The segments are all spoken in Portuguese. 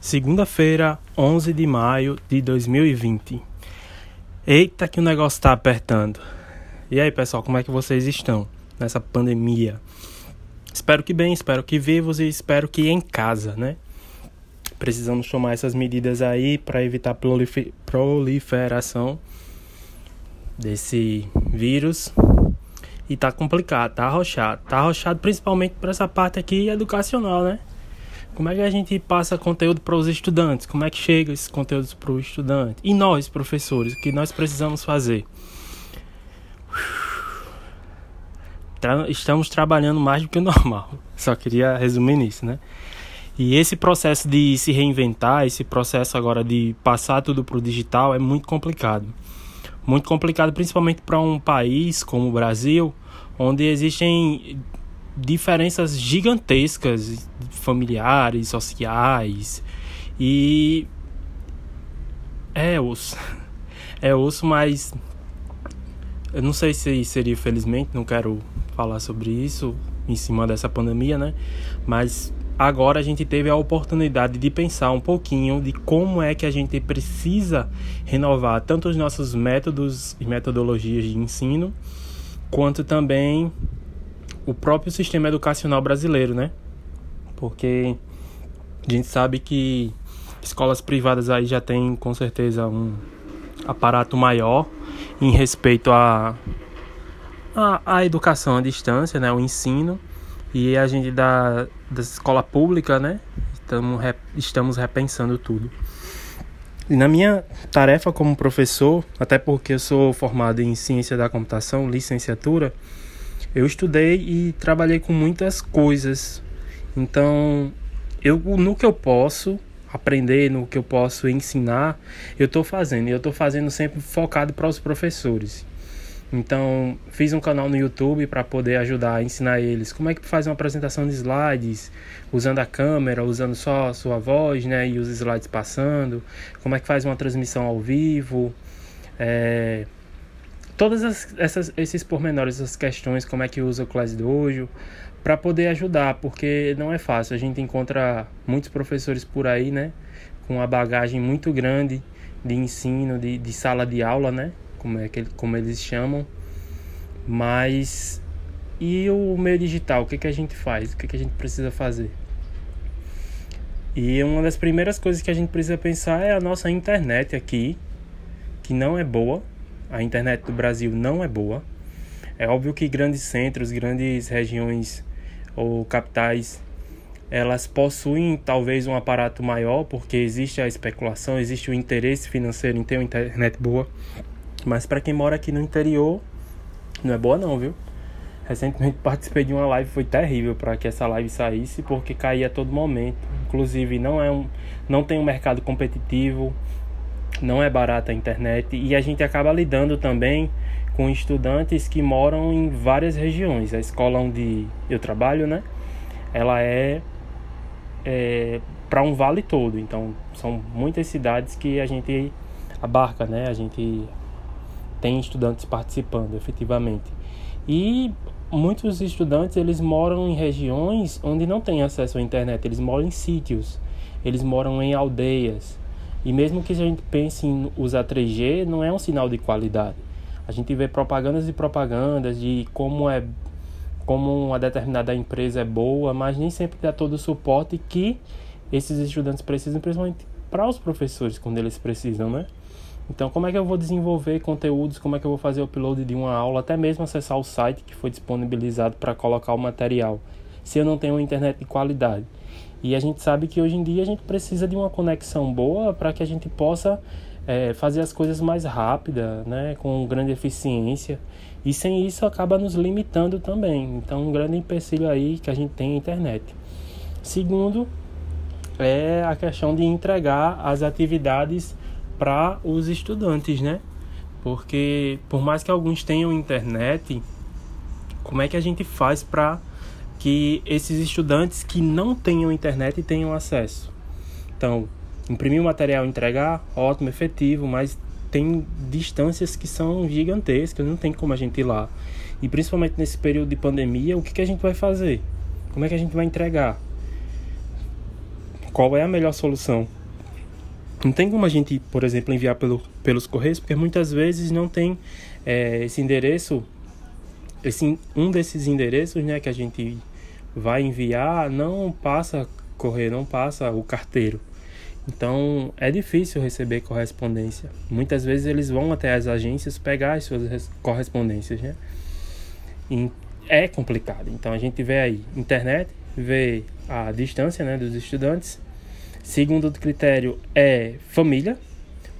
Segunda-feira, 11 de maio de 2020. Eita, que o negócio tá apertando. E aí, pessoal, como é que vocês estão nessa pandemia? Espero que bem, espero que vivos e espero que em casa, né? Precisamos tomar essas medidas aí para evitar proliferação desse vírus. E tá complicado, tá arrochado. Tá arrochado principalmente para essa parte aqui educacional, né? Como é que a gente passa conteúdo para os estudantes? Como é que chega esses conteúdos para o estudante? E nós, professores, o que nós precisamos fazer? Estamos trabalhando mais do que o normal. Só queria resumir nisso, né? E esse processo de se reinventar, esse processo agora de passar tudo para o digital é muito complicado. Muito complicado, principalmente para um país como o Brasil, onde existem diferenças gigantescas familiares, sociais e é osso. É osso, mas eu não sei se seria felizmente, não quero falar sobre isso em cima dessa pandemia, né? Mas agora a gente teve a oportunidade de pensar um pouquinho de como é que a gente precisa renovar tanto os nossos métodos e metodologias de ensino, quanto também o próprio sistema educacional brasileiro, né? Porque a gente sabe que escolas privadas aí já tem com certeza um aparato maior em respeito à a, a, a, educação à distância, né? O ensino. E a gente da, da escola pública, né? Estamos, estamos repensando tudo. E na minha tarefa como professor, até porque eu sou formado em ciência da computação, licenciatura, eu estudei e trabalhei com muitas coisas. Então, eu no que eu posso aprender, no que eu posso ensinar, eu estou fazendo. E eu estou fazendo sempre focado para os professores. Então, fiz um canal no YouTube para poder ajudar a ensinar eles como é que faz uma apresentação de slides, usando a câmera, usando só a sua voz, né, e os slides passando, como é que faz uma transmissão ao vivo, é, todas as, essas, esses pormenores, essas questões, como é que usa o Class Dojo, para poder ajudar, porque não é fácil. A gente encontra muitos professores por aí, né, com uma bagagem muito grande de ensino, de, de sala de aula, né, como, é que, como eles chamam. Mas e o meio digital? O que, que a gente faz? O que, que a gente precisa fazer? E uma das primeiras coisas que a gente precisa pensar é a nossa internet aqui, que não é boa a internet do Brasil não é boa. É óbvio que grandes centros, grandes regiões ou capitais, elas possuem talvez um aparato maior, porque existe a especulação, existe o interesse financeiro em ter uma internet boa. Mas para quem mora aqui no interior, não é boa não, viu? Recentemente participei de uma live, foi terrível para que essa live saísse, porque caía a todo momento. Inclusive não é um, não tem um mercado competitivo, não é barata a internet e a gente acaba lidando também com estudantes que moram em várias regiões. A escola onde eu trabalho, né? Ela é, é para um vale todo. Então, são muitas cidades que a gente abarca, né? A gente tem estudantes participando, efetivamente. E muitos estudantes, eles moram em regiões onde não tem acesso à internet. Eles moram em sítios. Eles moram em aldeias e mesmo que a gente pense em usar 3G, não é um sinal de qualidade. A gente vê propagandas e propagandas de como é como uma determinada empresa é boa, mas nem sempre dá todo o suporte que esses estudantes precisam, principalmente para os professores quando eles precisam, né? Então, como é que eu vou desenvolver conteúdos? Como é que eu vou fazer o upload de uma aula, até mesmo acessar o site que foi disponibilizado para colocar o material, se eu não tenho uma internet de qualidade? E a gente sabe que hoje em dia a gente precisa de uma conexão boa para que a gente possa é, fazer as coisas mais rápida, né, com grande eficiência. E sem isso acaba nos limitando também. Então, um grande empecilho aí que a gente tem é a internet. Segundo, é a questão de entregar as atividades para os estudantes, né? Porque por mais que alguns tenham internet, como é que a gente faz para que esses estudantes que não tenham internet tenham acesso. Então, imprimir o material, entregar, ótimo, efetivo, mas tem distâncias que são gigantescas, não tem como a gente ir lá. E principalmente nesse período de pandemia, o que, que a gente vai fazer? Como é que a gente vai entregar? qual é a melhor solução. Não tem como a gente, por exemplo, enviar pelo, pelos correios, porque muitas vezes não tem é, esse endereço, esse, um desses endereços né, que a gente vai enviar não passa correio, não passa o carteiro. Então é difícil receber correspondência. Muitas vezes eles vão até as agências pegar as suas correspondências, né? E é complicado. Então a gente vê aí internet, vê a distância né, dos estudantes. Segundo critério é família,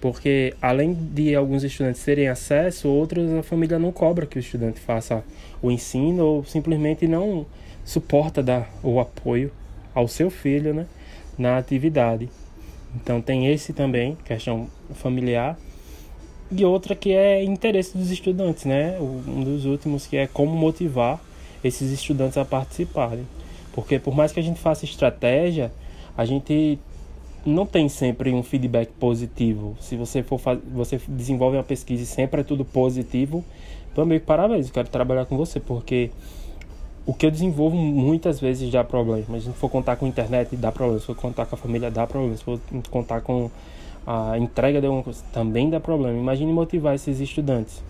porque além de alguns estudantes terem acesso, outros a família não cobra que o estudante faça o ensino ou simplesmente não suporta dar o apoio ao seu filho né, na atividade. Então tem esse também, questão familiar. E outra que é interesse dos estudantes, né? Um dos últimos que é como motivar esses estudantes a participarem. Porque por mais que a gente faça estratégia, a gente não tem sempre um feedback positivo. Se você for você desenvolve uma pesquisa e sempre é tudo positivo, também parabéns, eu quero trabalhar com você, porque o que eu desenvolvo muitas vezes dá problema. Mas se for contar com a internet, dá problema. Se for contar com a família, dá problema. Se for contar com a entrega de alguma coisa, também dá problema. Imagine motivar esses estudantes.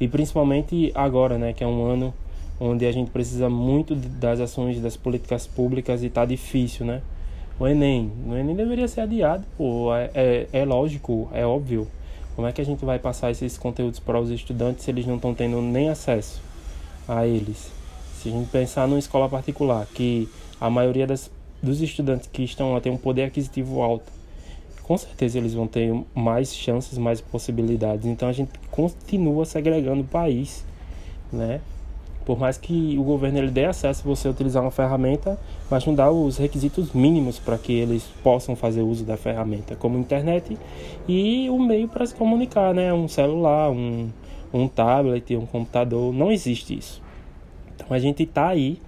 E principalmente agora, né, que é um ano onde a gente precisa muito das ações das políticas públicas e tá difícil, né? O Enem, o Enem deveria ser adiado, pô, é, é, é lógico, é óbvio. Como é que a gente vai passar esses conteúdos para os estudantes se eles não estão tendo nem acesso a eles? Se a gente pensar numa escola particular, que a maioria das, dos estudantes que estão lá tem um poder aquisitivo alto, com certeza eles vão ter mais chances, mais possibilidades. Então a gente continua segregando o país, né? Por mais que o governo ele dê acesso a você utilizar uma ferramenta, mas não dá os requisitos mínimos para que eles possam fazer uso da ferramenta, como internet e o meio para se comunicar, né? Um celular, um, um tablet, um computador, não existe isso. Então a gente está aí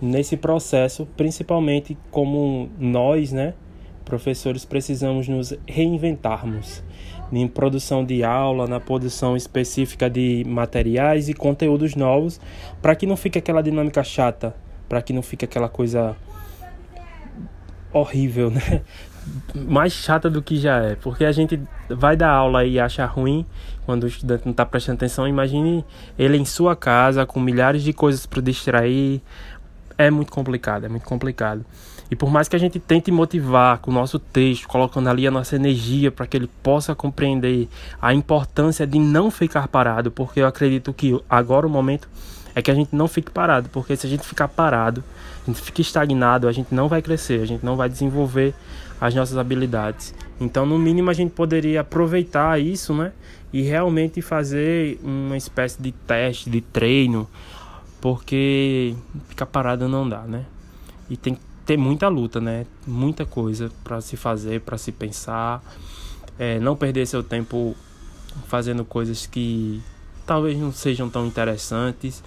nesse processo, principalmente como nós, né, professores, precisamos nos reinventarmos em produção de aula, na produção específica de materiais e conteúdos novos, para que não fique aquela dinâmica chata, para que não fique aquela coisa horrível, né? Mais chata do que já é, porque a gente vai dar aula e acha ruim quando o estudante não está prestando atenção. Imagine ele em sua casa com milhares de coisas para distrair. É muito complicado, é muito complicado. E por mais que a gente tente motivar com o nosso texto, colocando ali a nossa energia para que ele possa compreender a importância de não ficar parado, porque eu acredito que agora o momento é que a gente não fique parado, porque se a gente ficar parado, a gente fica estagnado, a gente não vai crescer, a gente não vai desenvolver as nossas habilidades. Então, no mínimo, a gente poderia aproveitar isso, né? E realmente fazer uma espécie de teste, de treino, porque ficar parado não dá, né? E tem que ter muita luta, né? Muita coisa para se fazer, para se pensar, é, não perder seu tempo fazendo coisas que talvez não sejam tão interessantes,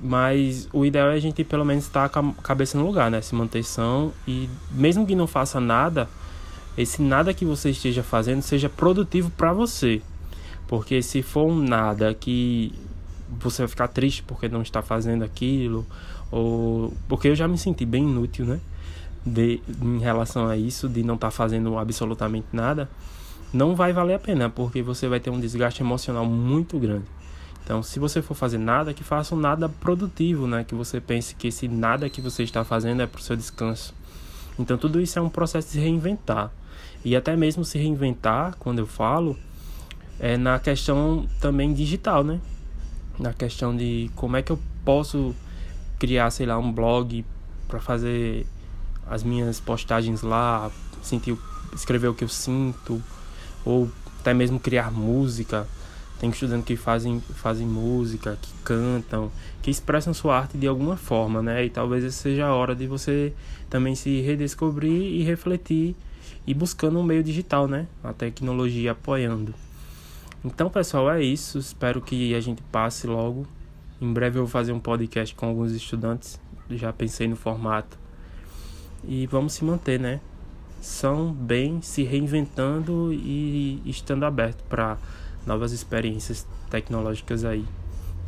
mas o ideal é a gente pelo menos estar com a cabeça no lugar, né? Se manter são e mesmo que não faça nada, esse nada que você esteja fazendo seja produtivo para você. Porque se for um nada que você vai ficar triste porque não está fazendo aquilo, ou porque eu já me senti bem inútil, né? De, em relação a isso, de não estar tá fazendo absolutamente nada, não vai valer a pena, porque você vai ter um desgaste emocional muito grande. Então, se você for fazer nada, que faça um nada produtivo, né? Que você pense que esse nada que você está fazendo é para o seu descanso. Então, tudo isso é um processo de reinventar. E até mesmo se reinventar, quando eu falo, é na questão também digital, né? Na questão de como é que eu posso criar, sei lá, um blog para fazer as minhas postagens lá, sentir, escrever o que eu sinto, ou até mesmo criar música. Tem estudantes que fazem, fazem música, que cantam, que expressam sua arte de alguma forma, né? E talvez essa seja a hora de você também se redescobrir e refletir e buscando um meio digital, né? A tecnologia apoiando. Então, pessoal, é isso. Espero que a gente passe logo em breve eu vou fazer um podcast com alguns estudantes. Já pensei no formato. E vamos se manter, né? São bem se reinventando e estando aberto para novas experiências tecnológicas aí.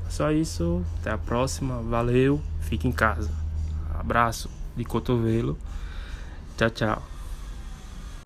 Só isso, até a próxima. Valeu, fique em casa. Abraço de cotovelo. Tchau, tchau.